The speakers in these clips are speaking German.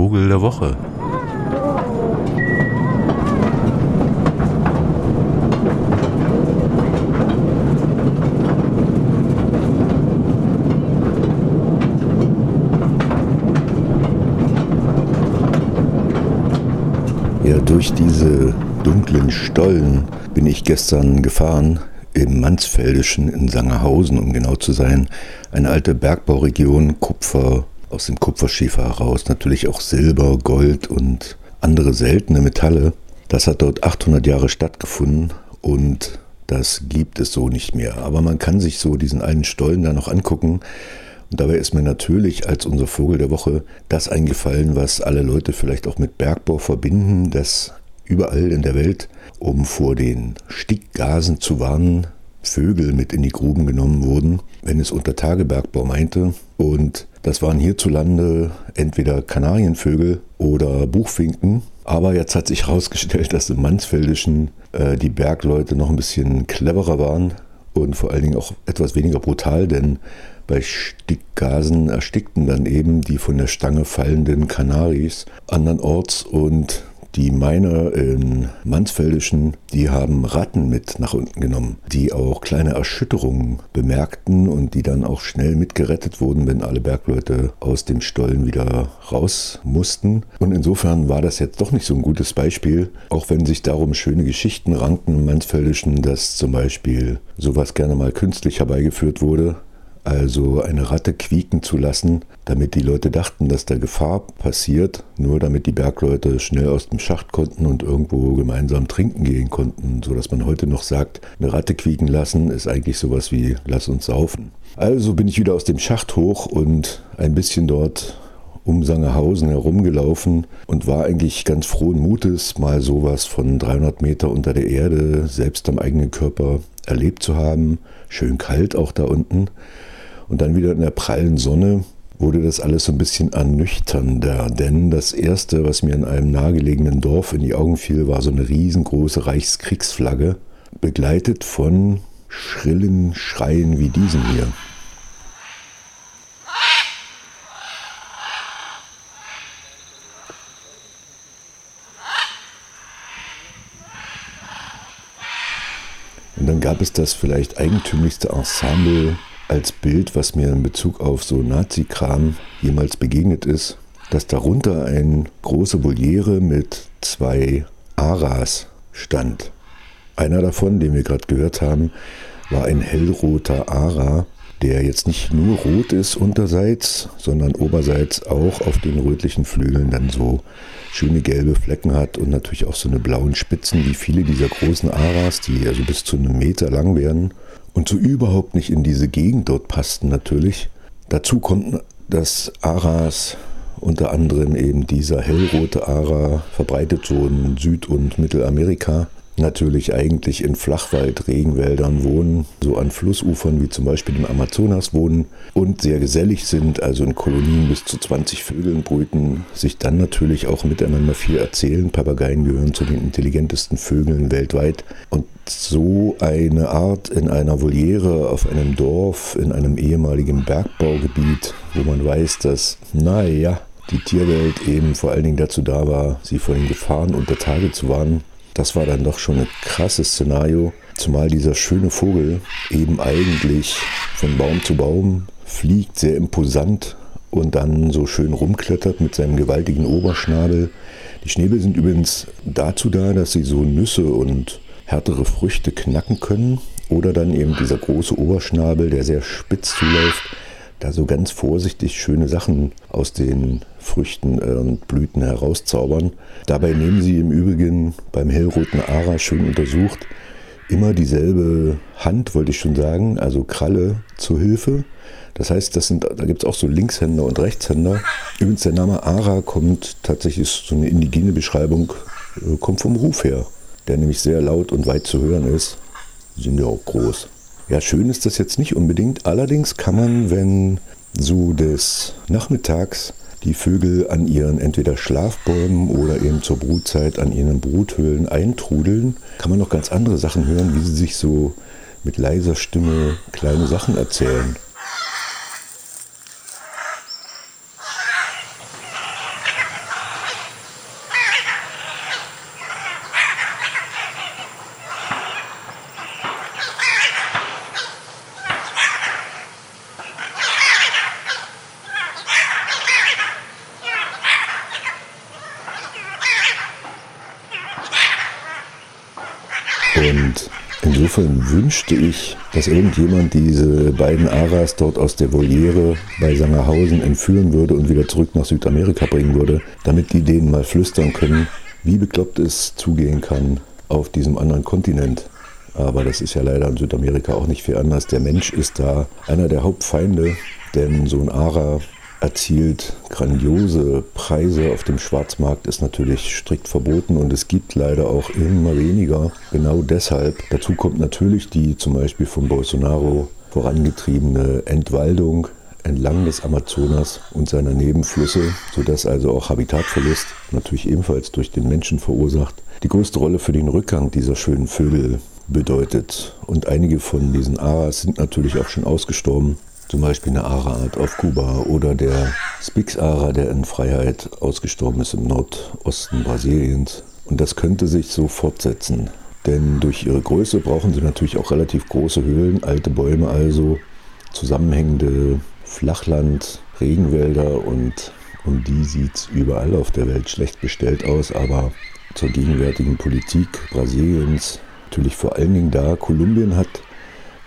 Vogel der Woche. Ja, durch diese dunklen Stollen bin ich gestern gefahren im Mansfeldischen in Sangerhausen, um genau zu sein. Eine alte Bergbauregion, Kupfer, aus dem Kupferschiefer heraus, natürlich auch Silber, Gold und andere seltene Metalle. Das hat dort 800 Jahre stattgefunden und das gibt es so nicht mehr. Aber man kann sich so diesen alten Stollen da noch angucken. Und dabei ist mir natürlich als unser Vogel der Woche das eingefallen, was alle Leute vielleicht auch mit Bergbau verbinden, dass überall in der Welt, um vor den Stickgasen zu warnen, Vögel mit in die Gruben genommen wurden, wenn es unter Tagebergbau meinte. Und das waren hierzulande entweder Kanarienvögel oder Buchfinken. Aber jetzt hat sich herausgestellt, dass im Mansfeldischen äh, die Bergleute noch ein bisschen cleverer waren und vor allen Dingen auch etwas weniger brutal, denn bei Stickgasen erstickten dann eben die von der Stange fallenden Kanaris andernorts und die Miner in Mansfeldischen, die haben Ratten mit nach unten genommen, die auch kleine Erschütterungen bemerkten und die dann auch schnell mitgerettet wurden, wenn alle Bergleute aus dem Stollen wieder raus mussten. Und insofern war das jetzt doch nicht so ein gutes Beispiel, auch wenn sich darum schöne Geschichten ranken im Mansfeldischen, dass zum Beispiel sowas gerne mal künstlich herbeigeführt wurde also eine Ratte quieken zu lassen, damit die Leute dachten, dass da Gefahr passiert, nur damit die Bergleute schnell aus dem Schacht konnten und irgendwo gemeinsam trinken gehen konnten, sodass man heute noch sagt, eine Ratte quieken lassen ist eigentlich sowas wie lass uns saufen. Also bin ich wieder aus dem Schacht hoch und ein bisschen dort um Sangerhausen herumgelaufen und war eigentlich ganz frohen Mutes, mal sowas von 300 Meter unter der Erde, selbst am eigenen Körper erlebt zu haben. Schön kalt auch da unten. Und dann wieder in der prallen Sonne wurde das alles so ein bisschen ernüchternder, denn das erste, was mir in einem nahegelegenen Dorf in die Augen fiel, war so eine riesengroße Reichskriegsflagge, begleitet von schrillen Schreien wie diesen hier. Und dann gab es das vielleicht eigentümlichste Ensemble als Bild, was mir in Bezug auf so Nazi-Kram jemals begegnet ist, dass darunter eine große Voliere mit zwei Aras stand. Einer davon, den wir gerade gehört haben, war ein hellroter Ara, der jetzt nicht nur rot ist unterseits, sondern oberseits auch auf den rötlichen Flügeln dann so schöne gelbe Flecken hat und natürlich auch so eine blauen Spitzen, wie viele dieser großen Aras, die also bis zu einem Meter lang werden und so überhaupt nicht in diese Gegend dort passten natürlich. Dazu kommt, dass Aras unter anderem eben dieser hellrote Ara verbreitet so in Süd- und Mittelamerika natürlich eigentlich in Flachwald, Regenwäldern wohnen, so an Flussufern wie zum Beispiel im Amazonas wohnen und sehr gesellig sind, also in Kolonien bis zu 20 Vögeln brüten, sich dann natürlich auch miteinander viel erzählen. Papageien gehören zu den intelligentesten Vögeln weltweit und so eine Art in einer Voliere auf einem Dorf, in einem ehemaligen Bergbaugebiet, wo man weiß, dass, naja, die Tierwelt eben vor allen Dingen dazu da war, sie vor den Gefahren unter Tage zu warnen, das war dann doch schon ein krasses Szenario, zumal dieser schöne Vogel eben eigentlich von Baum zu Baum fliegt, sehr imposant und dann so schön rumklettert mit seinem gewaltigen Oberschnabel. Die Schnäbel sind übrigens dazu da, dass sie so Nüsse und härtere Früchte knacken können oder dann eben dieser große Oberschnabel, der sehr spitz zuläuft, da so ganz vorsichtig schöne Sachen aus den Früchten und Blüten herauszaubern. Dabei nehmen sie im Übrigen beim hellroten Ara schön untersucht immer dieselbe Hand, wollte ich schon sagen, also Kralle zur Hilfe. Das heißt, das sind, da gibt es auch so Linkshänder und Rechtshänder. Übrigens, der Name Ara kommt tatsächlich, ist so eine indigene Beschreibung, äh, kommt vom Ruf her, der nämlich sehr laut und weit zu hören ist. Die sind ja auch groß. Ja, schön ist das jetzt nicht unbedingt. Allerdings kann man, wenn so des Nachmittags die Vögel an ihren entweder Schlafbäumen oder eben zur Brutzeit an ihren Bruthöhlen eintrudeln, kann man noch ganz andere Sachen hören, wie sie sich so mit leiser Stimme kleine Sachen erzählen. Insofern wünschte ich, dass irgendjemand diese beiden Aras dort aus der Voliere bei Sangerhausen entführen würde und wieder zurück nach Südamerika bringen würde, damit die denen mal flüstern können, wie bekloppt es zugehen kann auf diesem anderen Kontinent. Aber das ist ja leider in Südamerika auch nicht viel anders. Der Mensch ist da einer der Hauptfeinde, denn so ein Ara erzielt grandiose Preise auf dem Schwarzmarkt, ist natürlich strikt verboten und es gibt leider auch immer weniger. Genau deshalb. Dazu kommt natürlich die zum Beispiel von Bolsonaro vorangetriebene Entwaldung entlang des Amazonas und seiner Nebenflüsse, sodass also auch Habitatverlust natürlich ebenfalls durch den Menschen verursacht, die größte Rolle für den Rückgang dieser schönen Vögel bedeutet. Und einige von diesen Aras sind natürlich auch schon ausgestorben. Zum Beispiel eine Ara-Art auf Kuba oder der Spix-Ara, der in Freiheit ausgestorben ist im Nordosten Brasiliens. Und das könnte sich so fortsetzen. Denn durch ihre Größe brauchen sie natürlich auch relativ große Höhlen, alte Bäume also, zusammenhängende Flachland, Regenwälder und um die sieht es überall auf der Welt schlecht bestellt aus. Aber zur gegenwärtigen Politik Brasiliens natürlich vor allen Dingen da. Kolumbien hat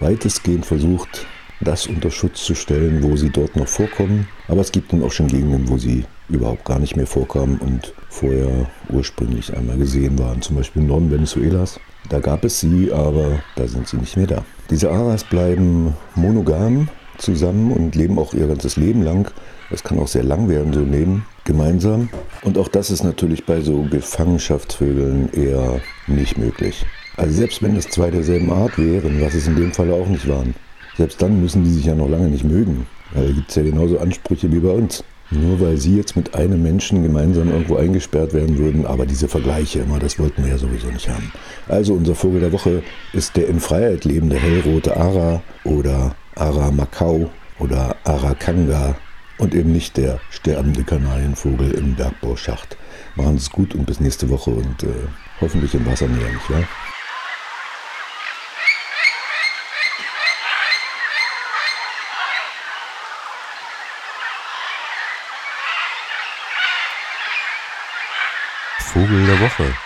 weitestgehend versucht, das unter Schutz zu stellen, wo sie dort noch vorkommen. Aber es gibt dann auch schon Gegenden, wo sie überhaupt gar nicht mehr vorkamen und vorher ursprünglich einmal gesehen waren, zum Beispiel im Norden Venezuelas. Da gab es sie, aber da sind sie nicht mehr da. Diese Aras bleiben monogam zusammen und leben auch ihr ganzes Leben lang. Das kann auch sehr lang werden, so ein Leben gemeinsam. Und auch das ist natürlich bei so Gefangenschaftsvögeln eher nicht möglich. Also selbst wenn es zwei derselben Art wären, was es in dem Fall auch nicht waren, selbst dann müssen die sich ja noch lange nicht mögen. Da gibt es ja genauso Ansprüche wie bei uns. Nur weil sie jetzt mit einem Menschen gemeinsam irgendwo eingesperrt werden würden, aber diese Vergleiche immer, das wollten wir ja sowieso nicht haben. Also unser Vogel der Woche ist der in Freiheit lebende hellrote Ara oder Ara Macau oder Arakanga und eben nicht der sterbende Kanarienvogel im Bergbauschacht. Machen Sie es gut und bis nächste Woche und äh, hoffentlich im Wassermeer, nicht wahr? Vogel der Woche.